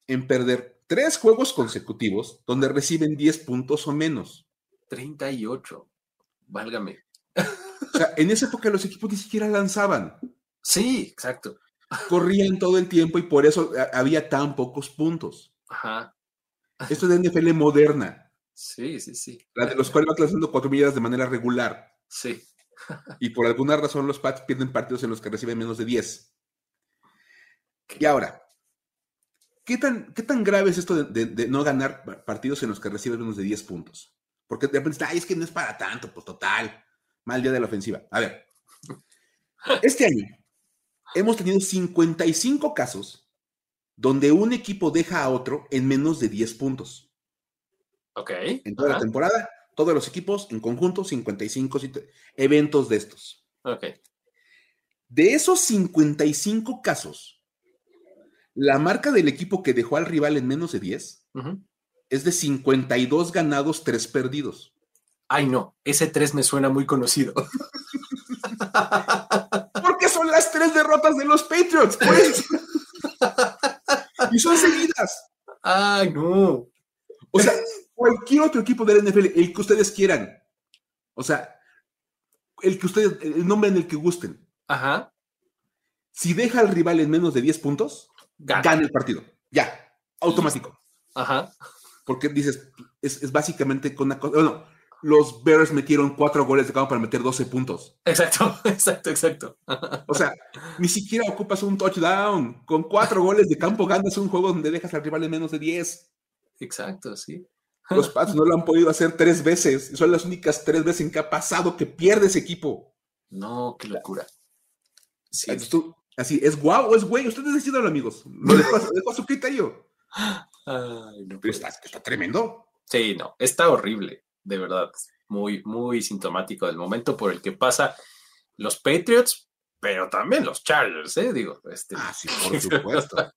Speaker 2: en perder tres juegos consecutivos donde reciben 10 puntos o menos.
Speaker 1: 38. Válgame.
Speaker 2: O sea, en esa época los equipos ni siquiera lanzaban.
Speaker 1: Sí, exacto.
Speaker 2: Corrían todo el tiempo y por eso había tan pocos puntos. Ajá. Esto es de NFL moderna.
Speaker 1: Sí, sí, sí.
Speaker 2: La de los cuales van lanzando cuatro millas de manera regular.
Speaker 1: Sí.
Speaker 2: y por alguna razón los Pats pierden partidos en los que reciben menos de 10. Y ahora, ¿qué tan, qué tan grave es esto de, no ganar partidos en los que reciben menos de 10 puntos? Porque de repente, ay, es que no es para tanto, pues total. Mal día de la ofensiva. A ver, este año hemos tenido 55 casos donde un equipo deja a otro en menos de 10 puntos.
Speaker 1: Ok.
Speaker 2: En toda la temporada, todos los equipos en conjunto, 55 eventos de estos.
Speaker 1: Ok.
Speaker 2: De esos 55 casos, la marca del equipo que dejó al rival en menos de 10 es de 52 ganados, 3 perdidos.
Speaker 1: Ay, no, ese 3 me suena muy conocido.
Speaker 2: Porque son las tres derrotas de los Patriots, pues. y son seguidas.
Speaker 1: Ay, no.
Speaker 2: O sea, cualquier otro equipo del NFL, el que ustedes quieran. O sea, el que ustedes, el nombre en el que gusten.
Speaker 1: Ajá.
Speaker 2: Si deja al rival en menos de 10 puntos, gana, el partido. Ya, automático.
Speaker 1: Ajá.
Speaker 2: Porque dices, es, básicamente con una cosa. Bueno, los Bears metieron cuatro goles de campo para meter 12 puntos.
Speaker 1: Exacto, exacto, exacto.
Speaker 2: O sea, ni siquiera ocupas un touchdown. Con cuatro goles de campo ganas un juego donde dejas al rival en menos de 10.
Speaker 1: Exacto, sí.
Speaker 2: Los Pats no lo han podido hacer tres veces. Son las únicas tres veces en que ha pasado que pierde ese equipo.
Speaker 1: No, qué locura.
Speaker 2: Sí. Así, ¿es guau o es güey? Ustedes deciden, amigos. Lo dejo, a su criterio.
Speaker 1: Ay, no
Speaker 2: está, está tremendo.
Speaker 1: Sí, no, está horrible, de verdad. Muy, muy sintomático del momento por el que pasa los Patriots, pero también los Chargers, ¿eh? Digo, este.
Speaker 2: Ah, sí, por supuesto.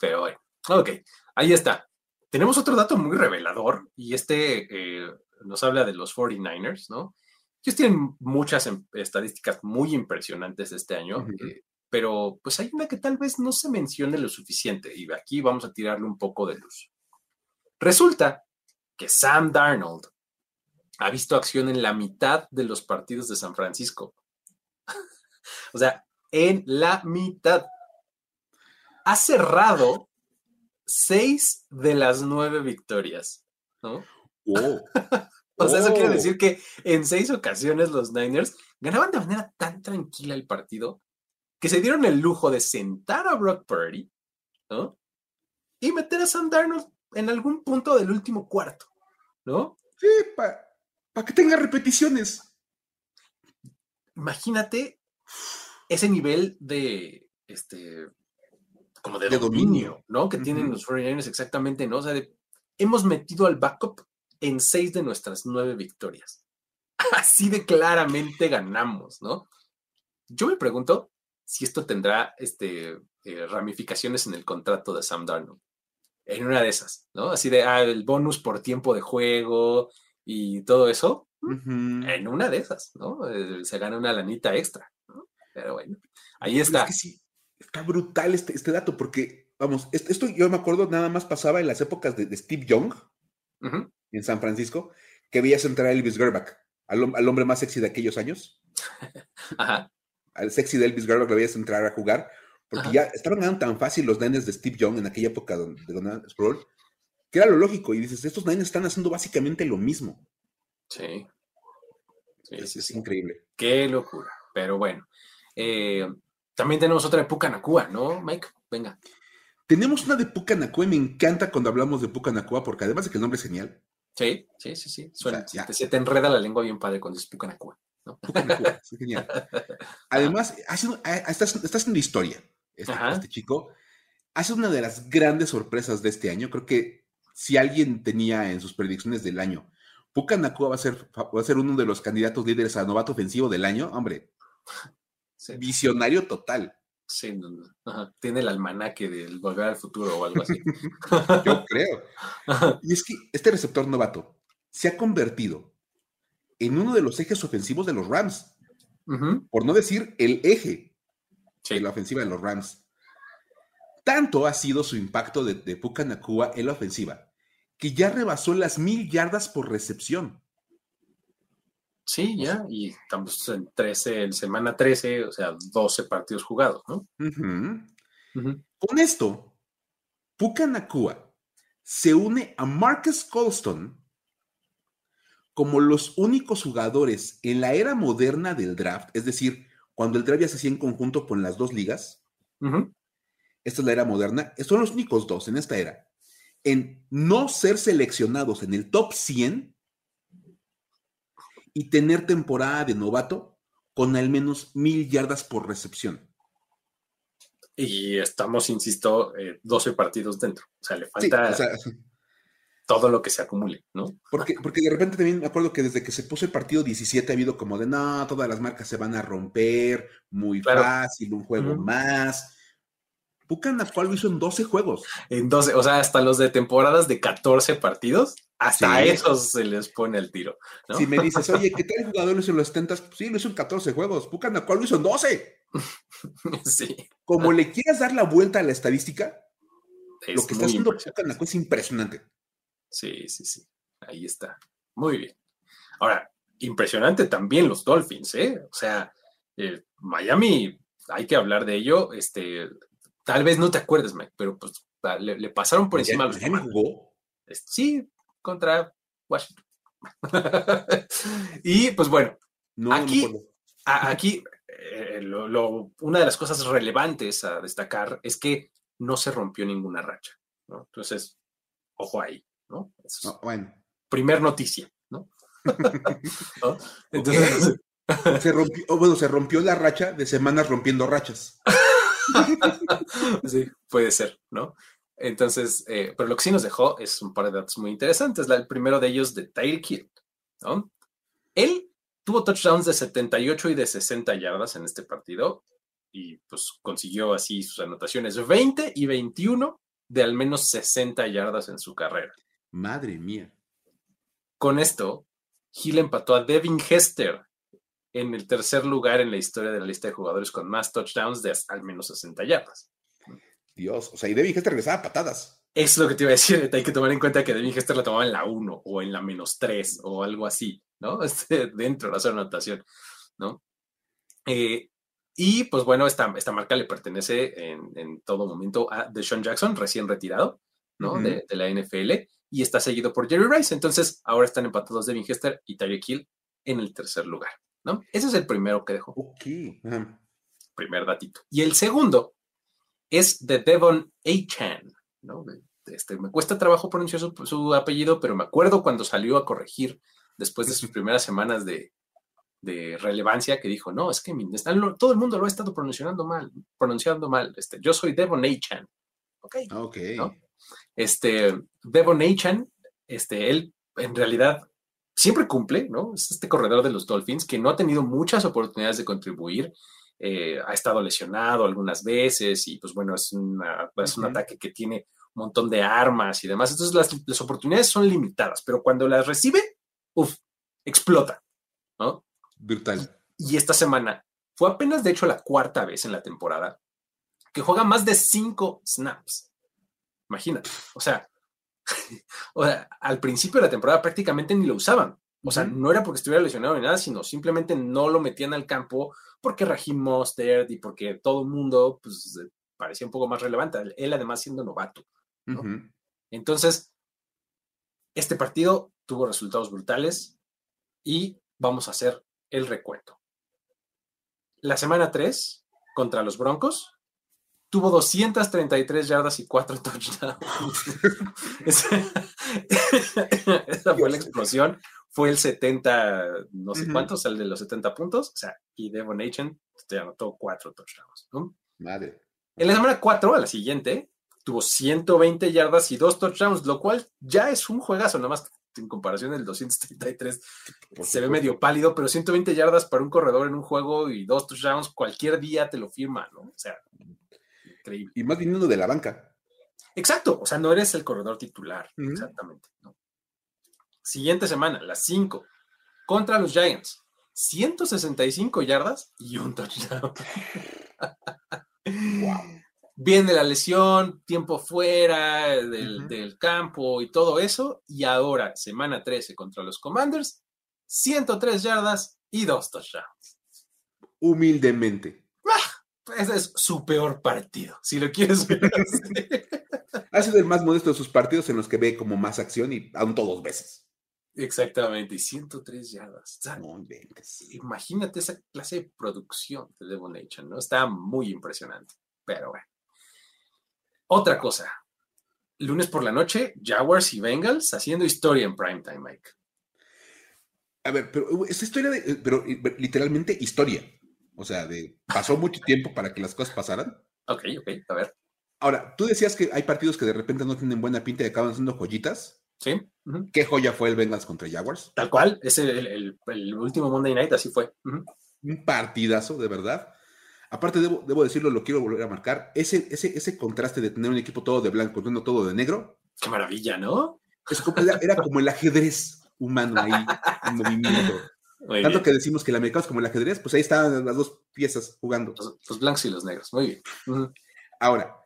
Speaker 1: pero bueno, ok, ahí está. Tenemos otro dato muy revelador y este eh, nos habla de los 49ers, ¿no? Ellos tienen muchas em, estadísticas muy impresionantes este año, eh, pero pues hay una que tal vez no se mencione lo suficiente y aquí vamos a tirarle un poco de luz. Resulta que Sam Darnold ha visto acción en la mitad de los partidos de San Francisco. o sea, en la mitad. Ha cerrado seis de las nueve victorias, ¿no?
Speaker 2: Oh.
Speaker 1: o sea, eso quiere decir que en seis ocasiones los Niners ganaban de manera tan tranquila el partido que se dieron el lujo de sentar a Brock Purdy, ¿no? Y meter a Sam Darnold en algún punto del último cuarto, ¿no?
Speaker 2: Sí, para que tenga repeticiones.
Speaker 1: Imagínate ese nivel de, este, como de, dominio, ¿no? Que tienen los 49ers exactamente, ¿no? O sea, hemos metido al backup en seis de nuestras nueve victorias. Así de claramente ganamos, ¿no? Yo me pregunto si esto tendrá este, eh, ramificaciones en el contrato de Sam Darnold. En una de esas, ¿no? Así de, ah, el bonus por tiempo de juego y todo eso. En una de esas, ¿no? Eh, se gana una lanita extra, ¿no? Pero bueno, ahí está
Speaker 2: está brutal este, este dato, porque, vamos, esto yo me acuerdo nada más pasaba en las épocas de, Steve Young, en San Francisco, que veías entrar a Elvis Gerbach, al, hombre más sexy de aquellos años.
Speaker 1: Ajá.
Speaker 2: Al sexy de Elvis Gerbach lo veías entrar a jugar, porque ya estaban ganando tan fácil los nenes de Steve Young en aquella época de Donald Sproul, que era lo lógico, y dices, estos nenes están haciendo básicamente lo mismo.
Speaker 1: Sí.
Speaker 2: sí es, increíble.
Speaker 1: Qué locura. Pero bueno, eh, también tenemos otra en Cuba, ¿no, Mike? Venga.
Speaker 2: Tenemos una de Pucanacua y me encanta cuando hablamos de Pucanacua porque además de que el nombre es genial.
Speaker 1: Sí, sí, sí, sí. Suena, se, te, enreda la lengua bien padre cuando dices Pucanacua. ¿No?
Speaker 2: Es genial. Además, está, haciendo historia este, este, chico. Hace una de las grandes sorpresas de este año. Creo que si alguien tenía en sus predicciones del año, Pucanacua va a ser, va a ser uno de los candidatos líderes a novato ofensivo del año, hombre. Visionario total.
Speaker 1: Sí, tiene el almanaque del volver al futuro o algo así.
Speaker 2: Yo creo. Y es que este receptor novato se ha convertido en uno de los ejes ofensivos de los Rams. Por no decir el eje de la ofensiva de los Rams. Tanto ha sido su impacto de, de Puka Nakua en la ofensiva que ya rebasó las mil yardas por recepción.
Speaker 1: Sí, ya, y estamos en 13, en semana 13, o sea, 12 partidos jugados, ¿no?
Speaker 2: Con esto, Puka Nakua se une a Marcus Colston como los únicos jugadores en la era moderna del draft, es decir, cuando el draft ya se hacía en conjunto con las dos ligas. Esta es la era moderna. Son los únicos dos en esta era en no ser seleccionados en el top 100 y tener temporada de novato con al menos mil yardas por recepción.
Speaker 1: Y estamos, insisto, 12 eh, partidos dentro. O sea, le falta todo lo que se acumule, ¿no?
Speaker 2: Porque, porque de repente también me acuerdo que desde que se puso el partido 17 ha habido como de, no, todas las marcas se van a romper, muy fácil, un juego más. ¿cuál lo hizo en 12 juegos.
Speaker 1: En 12, o sea, hasta los de temporadas de 14 partidos, hasta esos se les pone el tiro.
Speaker 2: Si me dices, oye, ¿qué tal jugador lo hizo en los 70? Sí, lo hizo en 14 juegos. ¿cuál lo hizo en 12.
Speaker 1: sí.
Speaker 2: Como le quieras dar la vuelta a la estadística, lo que está haciendo Pucanacua es impresionante.
Speaker 1: Sí, sí, sí. Ahí está. Muy bien. Ahora, impresionante también los Dolphins, ¿eh? O sea, eh, Miami, hay que hablar de ello. Este, Tal vez no te acuerdes, Mike, pero pues le, pasaron por encima a los
Speaker 2: jugó?
Speaker 1: Sí, contra Washington. y pues bueno, aquí, aquí eh, una de las cosas relevantes a destacar es que no se rompió ninguna racha, ¿no? Entonces, ojo ahí, ¿no?
Speaker 2: bueno.
Speaker 1: Primer noticia, ¿no?
Speaker 2: Entonces, se rompió, bueno, se rompió la racha de semanas rompiendo rachas.
Speaker 1: sí, puede ser, ¿no? Entonces, eh, pero lo que sí nos dejó es un par de datos muy interesantes. el primero de ellos de Tyreek Hill, ¿no? Él tuvo touchdowns de 78 y de 60 yardas en este partido y pues consiguió así sus anotaciones 20 y 21 de al menos 60 yardas en su carrera.
Speaker 2: Madre mía.
Speaker 1: Con esto, Hill empató a Devin Hester en el tercer lugar en la historia de la lista de jugadores con más touchdowns de al menos 60 yardas.
Speaker 2: Dios, o sea, y Devin Hester regresaba a patadas.
Speaker 1: Es lo que te iba a decir, hay que tomar en cuenta que Devin Hester la tomaba en la 1 o en la menos 3 o algo así, ¿no? Este, dentro de la anotación, ¿no? Eh, y pues bueno, esta, esta marca le pertenece en, todo momento a Deshaun Jackson, recién retirado, ¿no? de, la NFL, y está seguido por Jerry Rice. Entonces, ahora están empatados Devin Hester y Tyreek Hill en el tercer lugar. ¿no? Ese es el primero que dejó.
Speaker 2: Ok.
Speaker 1: Primer datito. Y el segundo es de Devon Achan, ¿no? Este, me cuesta trabajo pronunciar su, apellido, pero me acuerdo cuando salió a corregir después de sus primeras semanas de, relevancia que dijo, no, es que todo el mundo lo ha estado pronunciando mal, pronunciando mal. Este, yo soy Devon Achan. Ok.
Speaker 2: Ok.
Speaker 1: Este, Devon Achan, este, él en realidad siempre cumple, ¿no? Es este corredor de los Dolphins que no ha tenido muchas oportunidades de contribuir. Eh, ha estado lesionado algunas veces y pues bueno, es, un ataque que tiene un montón de armas y demás. Entonces las, oportunidades son limitadas, pero cuando las recibe, uff, explota, ¿no?
Speaker 2: Brutal.
Speaker 1: Y esta semana fue apenas de hecho la cuarta vez en la temporada que juega más de cinco snaps. Imagínate, o sea, o sea, al principio de la temporada prácticamente ni lo usaban. O sea, no era porque estuviera lesionado ni nada, sino simplemente no lo metían al campo porque Raheem Mostert y porque todo el mundo pues, parecía un poco más relevante. Él además siendo novato. Entonces, este partido tuvo resultados brutales y vamos a hacer el recuento. La semana 3 contra los Broncos, tuvo 233 yardas y 4 touchdowns. esa, fue la explosión. Fue el 70, no sé cuántos, el de los 70 puntos. O sea, y Devon Achen te anotó 4 touchdowns.
Speaker 2: Madre.
Speaker 1: En la semana 4, a la siguiente, tuvo 120 yardas y 2 touchdowns, lo cual ya es un juegazo, nada más en comparación del 233 se ve medio pálido, pero 120 yardas para un corredor en un juego y dos touchdowns, cualquier día te lo firma, ¿no? O sea,
Speaker 2: increíble. Y más viniendo de la banca.
Speaker 1: Exacto, o sea, no eres el corredor titular, exactamente. Siguiente semana, las 5, contra los Giants. 165 yardas y un touchdown. wow. Viene la lesión, tiempo fuera del, campo y todo eso. Y ahora, semana 13 contra los Commanders, 103 yardas y dos touchdowns.
Speaker 2: Humildemente.
Speaker 1: Ese es su peor partido, si lo quieres ver
Speaker 2: ha sido el más modesto de sus partidos en los que ve como más acción y aún todos veces.
Speaker 1: Exactamente, y 103 yardas. imagínate esa clase de producción de Devon Nation, ¿no? Está muy impresionante, pero bueno. Otra cosa, lunes por la noche, Jaguars y Bengals haciendo historia en primetime, Mike.
Speaker 2: A ver, pero uh, esta historia, de, eh, pero eh, literalmente historia. O sea, de, pasó mucho tiempo para que las cosas pasaran.
Speaker 1: Ok, ok, a ver.
Speaker 2: Ahora, tú decías que hay partidos que de repente no tienen buena pinta y acaban siendo joyitas.
Speaker 1: Sí.
Speaker 2: ¿Qué joya fue el Bengals contra Jaguars?
Speaker 1: Tal cual, es el, último Monday Night, así fue.
Speaker 2: Un partidazo, de verdad. Aparte, debo, decirlo, lo quiero volver a marcar, ese, ese, ese contraste de tener un equipo todo de blanco, uno todo de negro.
Speaker 1: Qué maravilla, ¿no?
Speaker 2: era, como el ajedrez humano ahí, en movimiento. Tanto que decimos que el americano es como el ajedrez, pues ahí están las dos piezas jugando.
Speaker 1: Los, blancos y los negros, muy bien.
Speaker 2: Ahora,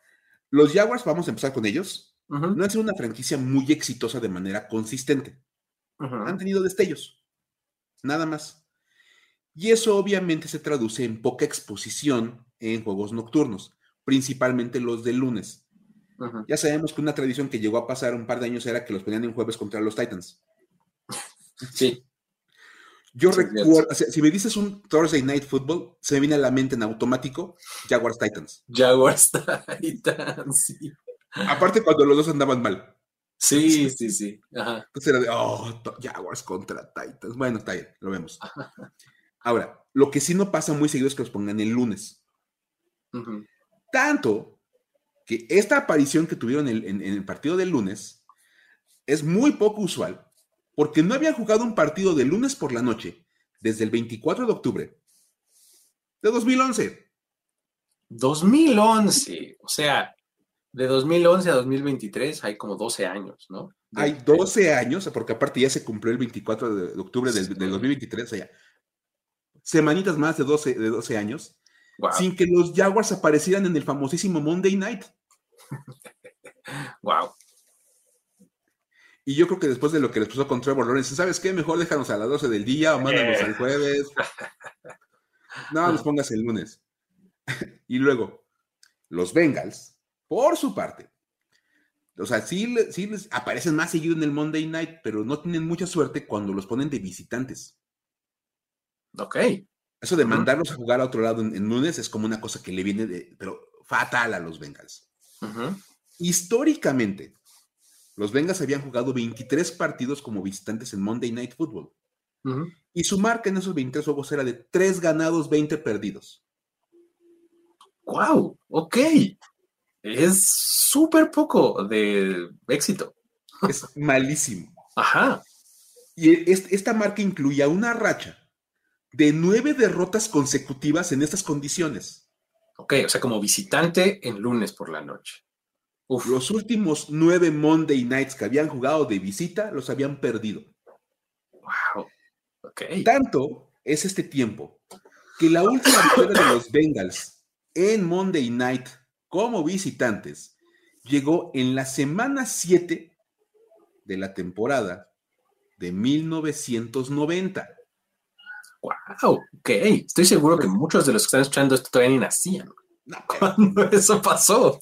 Speaker 2: los Jaguars, vamos a empezar con ellos, no han sido una franquicia muy exitosa de manera consistente. Han tenido destellos, nada más. Y eso obviamente se traduce en poca exposición en juegos nocturnos, principalmente los de lunes. Ya sabemos que una tradición que llegó a pasar un par de años era que los ponían en jueves contra los Titans.
Speaker 1: Sí.
Speaker 2: Yo recuerdo, si me dices un Thursday Night Football, se me viene a la mente en automático Jaguars Titans.
Speaker 1: Jaguars Titans, sí.
Speaker 2: Aparte cuando los dos andaban mal.
Speaker 1: Sí, sí, sí.
Speaker 2: Entonces era de, oh, Jaguars contra Titans. Bueno, está bien, lo vemos. Ahora, lo que sí no pasa muy seguido es que los pongan el lunes. Tanto que esta aparición que tuvieron en, el partido del lunes es muy poco usual, porque no habían jugado un partido de lunes por la noche desde el 24 de octubre de 2011.
Speaker 1: 2011, o sea, de 2011 a 2023 hay como 12 años, ¿no?
Speaker 2: hay 12 años, porque aparte ya se cumplió el 24 de, octubre del, 2023, o sea, semanitas más de 12, de 12 años, sin que los Jaguars aparecieran en el famosísimo Monday Night.
Speaker 1: wow.
Speaker 2: Y yo creo que después de lo que les pasó con Trevor Lawrence, ¿sabes qué? Mejor déjanos a las 12 del día o mándanos al jueves. No, nos pongas el lunes. y luego, los Bengals, por su parte, o sea, sí, sí les aparecen más seguido en el Monday Night, pero no tienen mucha suerte cuando los ponen de visitantes.
Speaker 1: Ok.
Speaker 2: Eso de mandarlos a jugar a otro lado en, lunes es como una cosa que le viene de, pero fatal a los Bengals. Históricamente, los Bengals habían jugado 23 partidos como visitantes en Monday Night Football. Y su marca en esos 23 juegos era de 3 ganados, 20 perdidos.
Speaker 1: ¡Wow! Ok. Es súper poco de éxito.
Speaker 2: Es malísimo.
Speaker 1: Ajá.
Speaker 2: Y esta marca incluía una racha de nueve derrotas consecutivas en estas condiciones.
Speaker 1: Ok, o sea, como visitante en lunes por la noche.
Speaker 2: Los últimos nueve Monday Nights que habían jugado de visita los habían perdido.
Speaker 1: Wow. Ok.
Speaker 2: Tanto es este tiempo que la última victoria de los Bengals en Monday Night como visitantes llegó en la semana 7 de la temporada de 1990.
Speaker 1: Wow, ok. Estoy seguro que muchos de los que están escuchando esto todavía ni nacían. cuando eso pasó.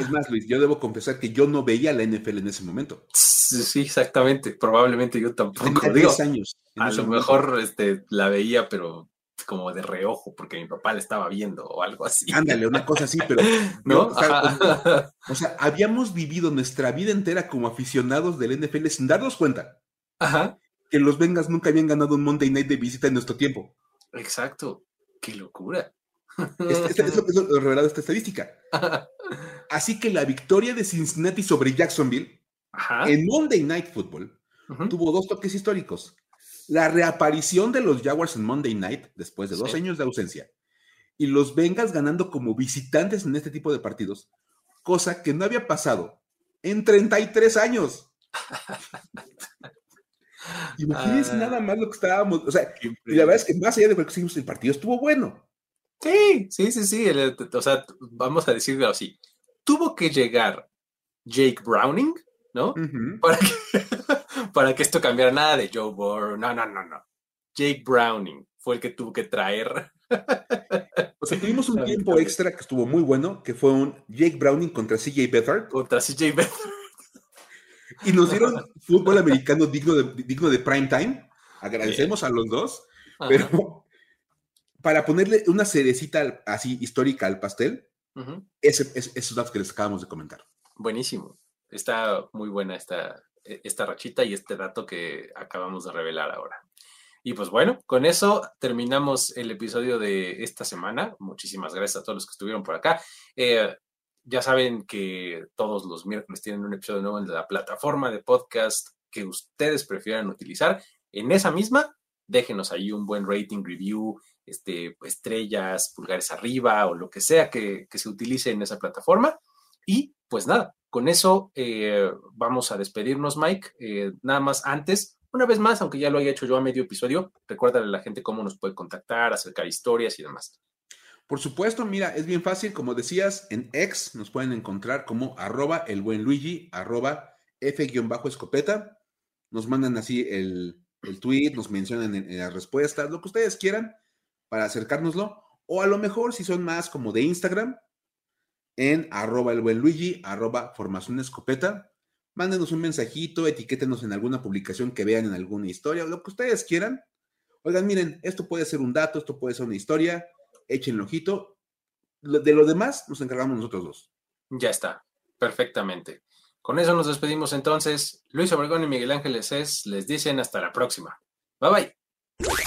Speaker 2: Es más, Luis, yo debo confesar que yo no veía la NFL en ese momento.
Speaker 1: Sí, exactamente. Probablemente yo tampoco.
Speaker 2: Tenía 10 años.
Speaker 1: A lo mejor este, la veía, pero como de reojo porque mi papá le estaba viendo o algo así.
Speaker 2: Ándale, una cosa así, pero ¿no? O sea, habíamos vivido nuestra vida entera como aficionados del NFL sin darnos cuenta
Speaker 1: Ajá.
Speaker 2: que los Vengas nunca habían ganado un Monday Night de visita en nuestro tiempo.
Speaker 1: Exacto. Qué locura.
Speaker 2: Es, es, lo revelado esta estadística. Así que la victoria de Cincinnati sobre Jacksonville en Monday Night Football tuvo dos toques históricos. La reaparición de los Jaguars en Monday Night después de dos años de ausencia y los Bengals ganando como visitantes en este tipo de partidos, cosa que no había pasado en 33 años. Imagínense ah. nada más lo que estábamos, o sea, y la verdad es que más allá de que el partido estuvo bueno.
Speaker 1: Sí, sí, sí, sí, o sea, vamos a decirlo así, tuvo que llegar Jake Browning, ¿no? para, que, para que esto cambiara nada de Joe Burrow, no, no, no, no. Jake Browning fue el que tuvo que traer.
Speaker 2: O sea, tuvimos un tiempo extra que estuvo muy bueno, que fue un Jake Browning contra CJ Beathard.
Speaker 1: Contra CJ Beathard.
Speaker 2: Y nos dieron fútbol americano digno de, digno de prime time. Agradecemos a los dos, pero para ponerle una cerecita así histórica al pastel, ese, esos datos que les acabamos de comentar.
Speaker 1: Buenísimo. Está muy buena esta, e, esta rachita y este dato que acabamos de revelar ahora. Y pues bueno, con eso terminamos el episodio de esta semana. Muchísimas gracias a todos los que estuvieron por acá. Eh, ya saben que todos los miércoles tienen un episodio nuevo en la plataforma de podcast que ustedes prefieran utilizar. En esa misma, déjenos ahí un buen rating, review, este, estrellas, pulgares arriba o lo que sea que, se utilice en esa plataforma. Y pues nada, con eso eh, vamos a despedirnos, Mike. Eh, nada más antes, una vez más, aunque ya lo haya hecho yo a medio episodio, recuérdale a la gente cómo nos puede contactar, acercar historias y demás.
Speaker 2: Por supuesto, mira, es bien fácil, como decías, en X nos pueden encontrar como arroba el buen Luigi, arroba F-escopeta. Nos mandan así el, tweet, nos mencionan en, en las respuestas, lo que ustedes quieran para acercárnoslo. O a lo mejor si son más como de Instagram, en arroba el buen Luigi, arroba formación escopeta. Mándenos un mensajito, etiquétenos en alguna publicación que vean en alguna historia, lo que ustedes quieran. Oigan, miren, esto puede ser un dato, esto puede ser una historia, echen ojito. De lo demás nos encargamos nosotros dos.
Speaker 1: Ya está, perfectamente. Con eso nos despedimos entonces. Luis Obregón y Miguel Ángeles es, les dicen hasta la próxima. Bye bye.